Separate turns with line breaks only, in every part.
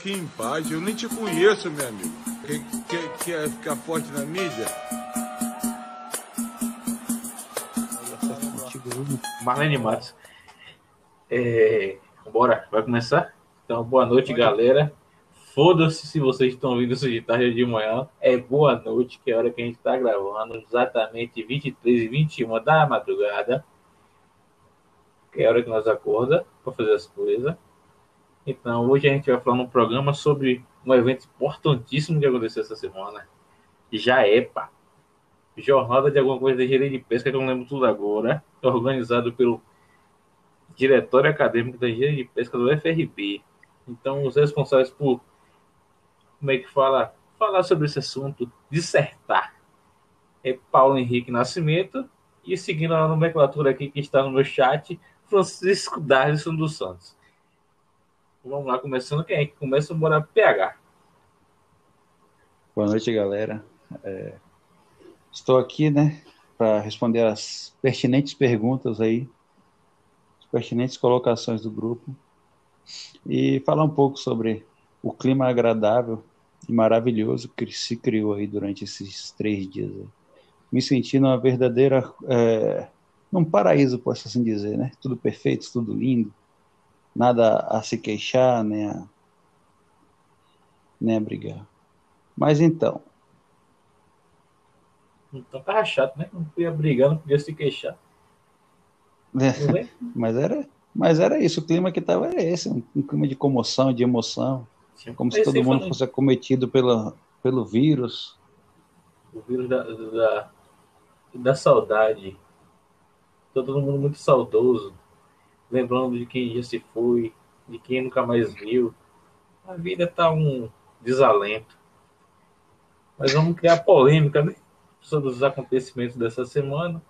aqui em paz. Eu nem te conheço, meu amigo. Quer, quer, quer ficar forte na mídia?
Marlene Matos. É, bora, vai começar? Então, boa noite, galera. Foda-se se vocês estão ouvindo isso de tarde ou de manhã. É boa noite, que é a hora que a gente está gravando. Exatamente 23 e 21 da madrugada. Que é a hora que nós acorda para fazer as coisas. Então, hoje a gente vai falar num programa sobre um evento importantíssimo que aconteceu essa semana. Já é, pá. Jornada de alguma coisa de engenharia de pesca, que eu não lembro tudo agora. Organizado pelo Diretório Acadêmico da Engenharia de Pesca do FRB. Então, os responsáveis por, como é que fala, falar sobre esse assunto, dissertar, é Paulo Henrique Nascimento. E seguindo a nomenclatura aqui que está no meu chat, Francisco Darlison dos Santos. Vamos lá, começando quem que começa? Bora PH.
Boa noite, galera. É, estou aqui, né, para responder as pertinentes perguntas aí, as pertinentes colocações do grupo e falar um pouco sobre o clima agradável e maravilhoso que se criou aí durante esses três dias. Me sentindo uma verdadeira, é, um paraíso, posso assim dizer, né? Tudo perfeito, tudo lindo, nada a se queixar, nem a, nem a brigar. Mas então.
Então tava chato, né? Não podia brigar, não podia se queixar.
É, mas, era, mas era isso, o clima que tava era esse, um, clima de comoção, de emoção. Sim. Como se todo mundo fosse acometido pela, pelo vírus.
O vírus da, da, da saudade. Todo mundo muito saudoso lembrando de quem já se foi, de quem nunca mais viu. A vida tá um desalento. Mas vamos criar polêmica né? sobre os acontecimentos dessa semana.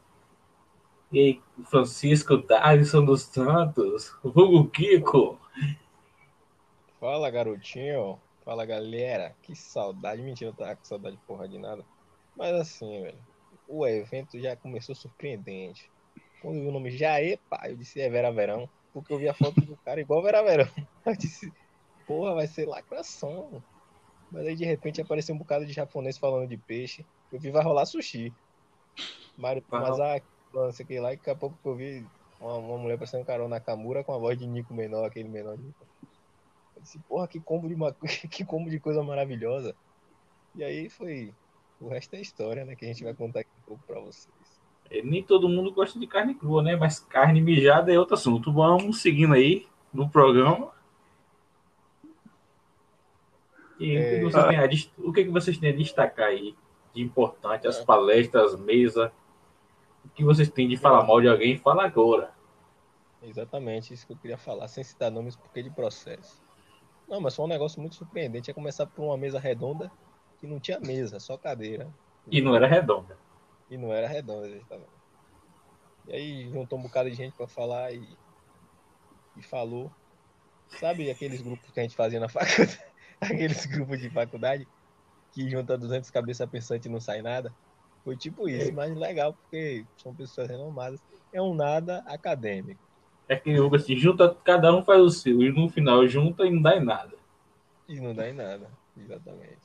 E aí, Francisco Darlison dos Santos, Hugo Kiko.
Fala, garotinho. Fala, galera. Que saudade. Mentira, eu tava com saudade porra de nada. Mas assim, velho, o evento já começou surpreendente. Quando eu vi o nome Jaê, pá, eu disse é Vera Verão, porque eu vi a foto do cara igual Vera Verão. Eu disse, porra, vai ser lacração. Mas aí de repente apareceu um bocado de japonês falando de peixe. Eu vi, vai rolar sushi. Mario Tomazaki, não sei o que lá, e daqui a pouco eu vi uma, uma mulher parecendo Carol Nakamura com a voz de Nico menor, aquele menor. Eu disse, porra, que combo de, uma, que combo de coisa maravilhosa. E aí foi. O resto é história, né? Que a gente vai contar aqui um pouco pra vocês.
Nem todo mundo gosta de carne crua, né? Mas carne mijada é outro assunto. Vamos seguindo aí no programa. E é... o, que a, o, que vocês têm a destacar aí de importante? As é. palestras, as mesas. O que vocês têm de falar mal de alguém? Fala agora.
Exatamente, isso que eu queria falar, sem citar nomes, porque de processo. Não, mas foi um negócio muito surpreendente. Ia começar por uma mesa redonda que não tinha mesa, só cadeira.
E não era redonda.
E não era redonda, exatamente. E aí juntou um bocado de gente para falar e, e falou. Sabe aqueles grupos que a gente fazia na faculdade? aqueles grupos de faculdade que junta 200 cabeças pensantes e não sai nada? Foi tipo isso, mas legal, porque são pessoas renomadas. É um nada acadêmico.
É que jogo assim, junta, cada um faz o seu, e no final junta e não dá em nada.
E não dá em nada, exatamente.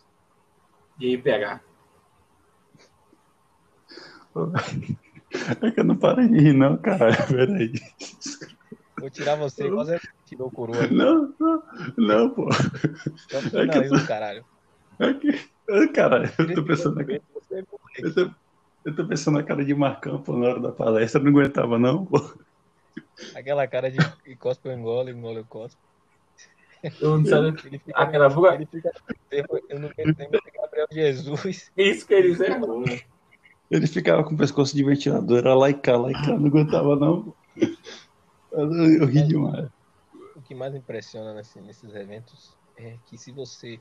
E aí, pegar.
É que eu não paro de rir, não, cara. Peraí.
Vou tirar você, quase tirou coroa.
Não, não, não, pô.
Só é que tô... caralho.
É que... Caralho, eu tô pensando na cara. Eu tô... eu tô pensando na cara de Marcão, pô, na hora da palestra, não aguentava, não, pô.
Aquela cara de cospe eu engole, engole eu cospe.
Eu não sabe. Ele fica, Aquela fuga. Ele
fica. Eu não lembro de Gabriel Jesus.
Isso que eles erram, né?
Ele ficava com o pescoço de ventilador, era e cá, não aguentava não. Eu ri demais.
O que mais impressiona nesse, nesses eventos é que se você,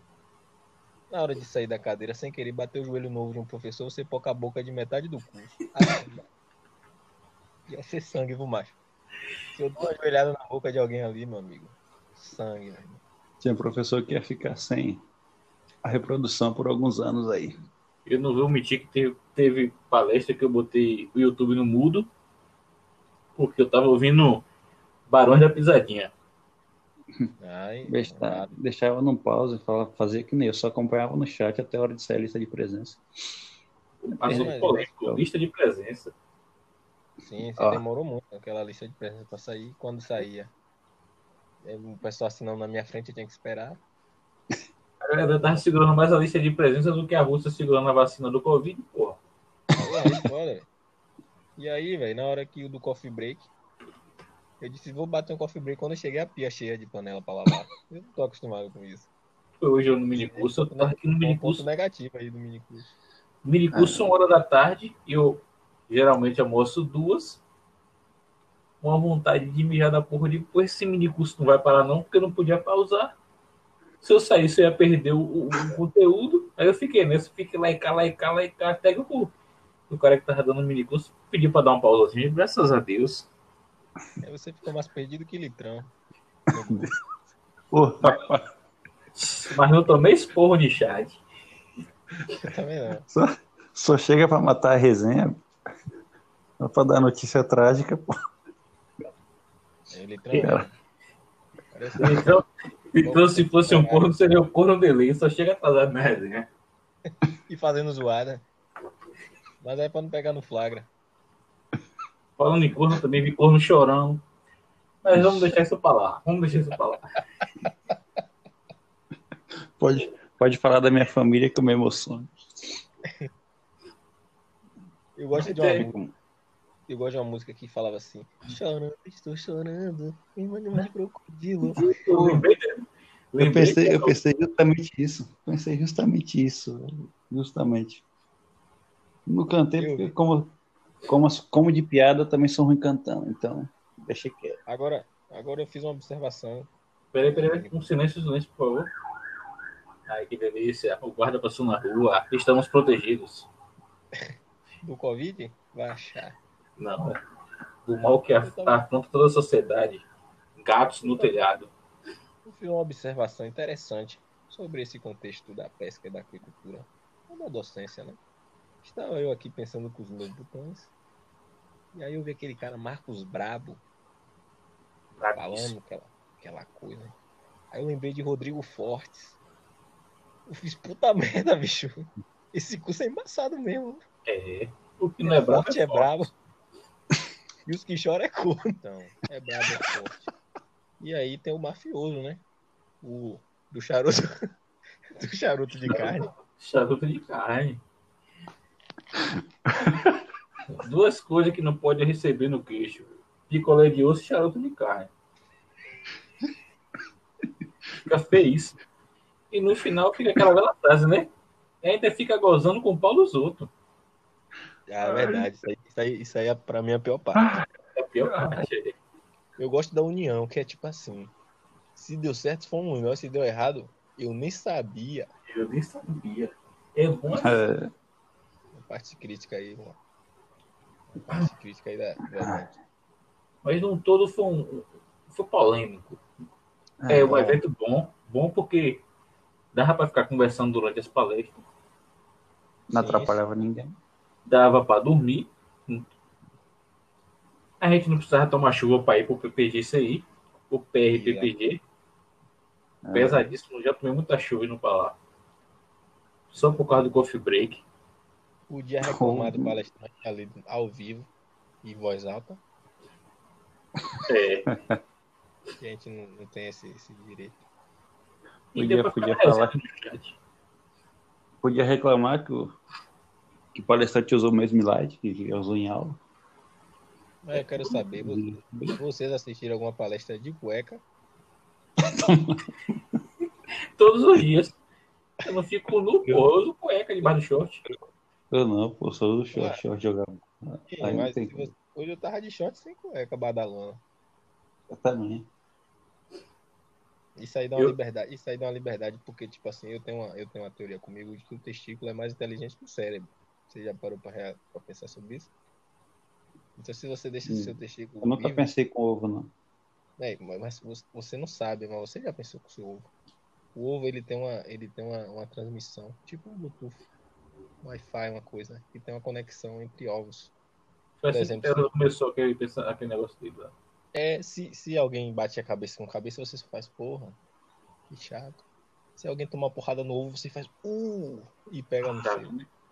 na hora de sair da cadeira, sem querer bater o joelho novo de um professor, você poca a boca de metade do curso. Ia ser sangue, viu, macho? Se eu dou uma joelhada na boca de alguém ali, meu amigo, sangue, meu irmão.
Tinha professor que ia ficar sem a reprodução por alguns anos aí.
Eu não vou omitir que teve, teve palestra que eu botei o YouTube no mudo, porque eu tava ouvindo Barões da Pisadinha.
Ai,
Deixar, deixava no pause, falava, fazia que nem eu, só acompanhava no chat até a hora de sair a lista de presença.
Passou
mas-
polêmico, lista de presença.
Sim,
Ó.
demorou muito aquela lista de presença pra sair. Quando saía, o pessoal assinando na minha frente, eu tinha que esperar.
A galera tava segurando mais a lista de presença do que a Rússia segurando a vacina do Covid, porra.
E aí, velho, na hora que o do coffee break, eu disse, vou bater um coffee break quando eu cheguei a pia cheia de panela pra lavar. Eu não tô acostumado com isso.
Hoje eu no minicurso, eu tava aqui no
Um ponto
minicurso.
negativo aí do minicurso.
Minicurso, uma hora da tarde, eu geralmente almoço duas. Uma vontade de mijar da porra de, pô, esse minicurso não vai parar não, porque eu não podia pausar. Se eu saísse, eu ia perder o, o- o conteúdo. Aí eu fiquei nesse, fiquei lá e cá, lá e cá, lá e cá, até que o, o cara que tava dando o minicurso pediu pra dar uma pausazinha, graças a Deus.
Aí você ficou mais perdido que litrão.
Pô,
Mas não tomei esporro de chat.
Também não.
só, só chega pra matar a resenha. Só pra dar notícia trágica, pô.
É, litrão.
Cara.
Então, então se fosse um corno, seria o corno dele, só chega atrasado na resenha.
E fazendo zoada. Mas é pra não pegar no flagra.
Falando em corno, também vi corno chorando. Mas vamos deixar isso pra lá. Vamos deixar isso pra lá.
Pode, pode falar da minha família que eu me emociono.
Eu gosto de uma música. Eu gosto de uma música que falava assim: Chorando, estou chorando, me mande mais crocodilo.
Eu
pensei, eu pensei justamente isso. Pensei justamente isso. Justamente. Não cantei
Eu
porque, como, como, como de piada, eu também sou ruim cantando. Então, deixei quieto.
Agora, agora eu fiz uma observação.
Peraí, peraí, um silêncio, silêncio, por favor. Ai, que delícia. O guarda passou na rua. Estamos protegidos.
Do Covid, vai achar.
Não, é do mal que af- afronta toda a sociedade. Gatos no telhado.
Eu fiz uma observação interessante sobre esse contexto da pesca e da agricultura. Ou da docência, né? Estava eu aqui pensando com os meus botões. E aí eu vi aquele cara, Marcos Brabo, falando aquela, aquela coisa. Aí eu lembrei de Rodrigo Fortes. Eu fiz puta merda, bicho. Esse curso é embaçado mesmo.
É. O que não é brabo
forte é brabo. E os que choram é corno. Então, é brabo é forte. E aí tem o mafioso, né? O do charuto. Do charuto de carne.
Charuto de carne. Duas coisas que não pode receber no queixo: picolé de osso e charuto de carne. Fica feio. E no final fica aquela bela frase, né? E ainda fica gozando com o pau dos outros.
Ah, é verdade. Isso aí, isso aí, isso aí é pra mim a pior parte.
É a pior parte.
Eu gosto da união, que é tipo assim. Se deu certo, foi um nós. Se deu errado, eu nem sabia.
Eu nem sabia. É bom
É,
Uma parte crítica aí, uma parte crítica aí da, da gente.
mas num todo foi um. Foi polêmico. É, um evento bom. Bom porque dava pra ficar conversando durante as palestras.
não
Sim,
atrapalhava ninguém.
Dava para dormir. A gente não precisava tomar chuva para ir pro PPG isso aí. O PRPPG.
É.
Pesadíssimo, já tomei muita chuva indo para lá. Só por causa do coffee break.
Podia reclamar do palestrante ali ao vivo e voz alta,
É,
a gente não, não tem esse, esse direito.
Podia- podia falar.
resenha no chat.
Podia reclamar que o, que palestrante usou o mesmo slide que usou em aula.
Mas eu quero saber, vo- vocês assistiram alguma palestra de cueca?
Todos os dias. Eu não fico nu, pô. Eu uso cueca debaixo do short.
Eu não, pô, sou do short,
Ah.
short não
mas
tem
você- hoje eu tava de short sem cueca, badalona.
Eu também.
Isso aí dá uma
Eu-
liberdade, isso aí dá uma liberdade porque, tipo assim, eu tenho uma, eu tenho uma teoria comigo de que o testículo é mais inteligente que o cérebro. Você já parou pra pensar sobre isso? Então se você deixa o
Hum.
seu testículo
Eu nunca
vivo,
pensei com ovo, não.
É, mas mas você- não sabe, mas você já pensou com o seu ovo. O ovo ele tem uma, ele tem uma, uma transmissão, tipo um Bluetooth, um Wi-Fi, uma coisa, que tem uma conexão entre ovos. Por
assim
exemplo,
que ela começou aquele, aquele negócio dele lá.
É, se, se alguém bate a cabeça com cabeça, você só faz, porra, que chato. Se alguém tomar uma porrada no ovo, você faz, uh, e pega no
Tá,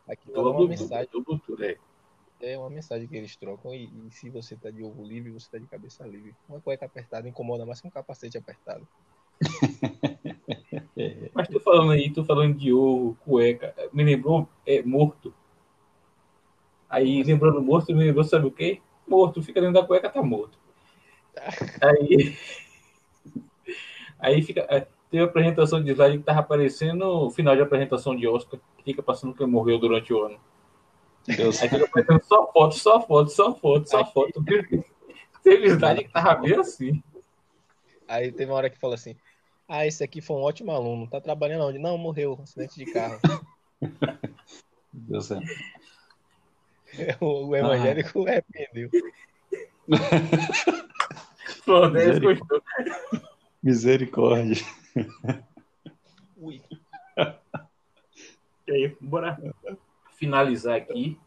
Aquilo é uma mensagem,
é.
é uma mensagem que eles trocam. E, e se você tá de ovo livre, você tá de cabeça livre. Uma cueca apertada incomoda mais que um capacete apertado.
Mas tu falando aí, tu falando de ovo, cueca, me lembrou é, morto. Aí, lembrando morto, me lembrou, sabe o quê? Morto, fica dentro da cueca, tá morto. Aí, aí fica. Teve a apresentação de slide que tava aparecendo no final de apresentação de Oscar, que fica passando quem morreu durante o ano.
Deus.
Aí fica aparecendo só foto, só foto, só foto, só foto. Teve slide que tava bem assim.
Aí teve uma hora que falou assim: Ah, esse aqui foi um ótimo aluno, tá trabalhando onde? Não, morreu, acidente de carro.
Deus é.
o, o evangélico arrependeu.
Pronto, é que.
Misericórdia.
Ui.
E aí, bora finalizar aqui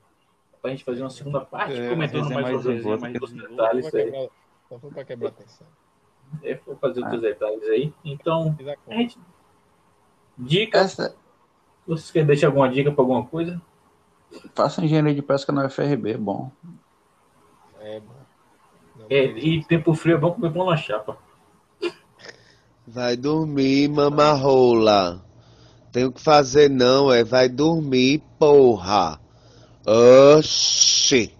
pra gente fazer uma segunda parte,
É,
comentando
é
mais,
mais
mais outros
esse
detalhes aí.
pra quebrar- Só foi pra quebrar a atenção.
É, vou fazer outros
Ah.
detalhes aí. Então,
a
a gente. Dica.
Essa,
Vocês querem deixar alguma dica pra alguma coisa?
faça engenharia de pesca na UFRB, é bom.
É, bom.
É, e tempo frio é bom comer pão na chapa.
Vai dormir, mamarrola. Tem o que fazer não, é vai dormir, porra. Oxi.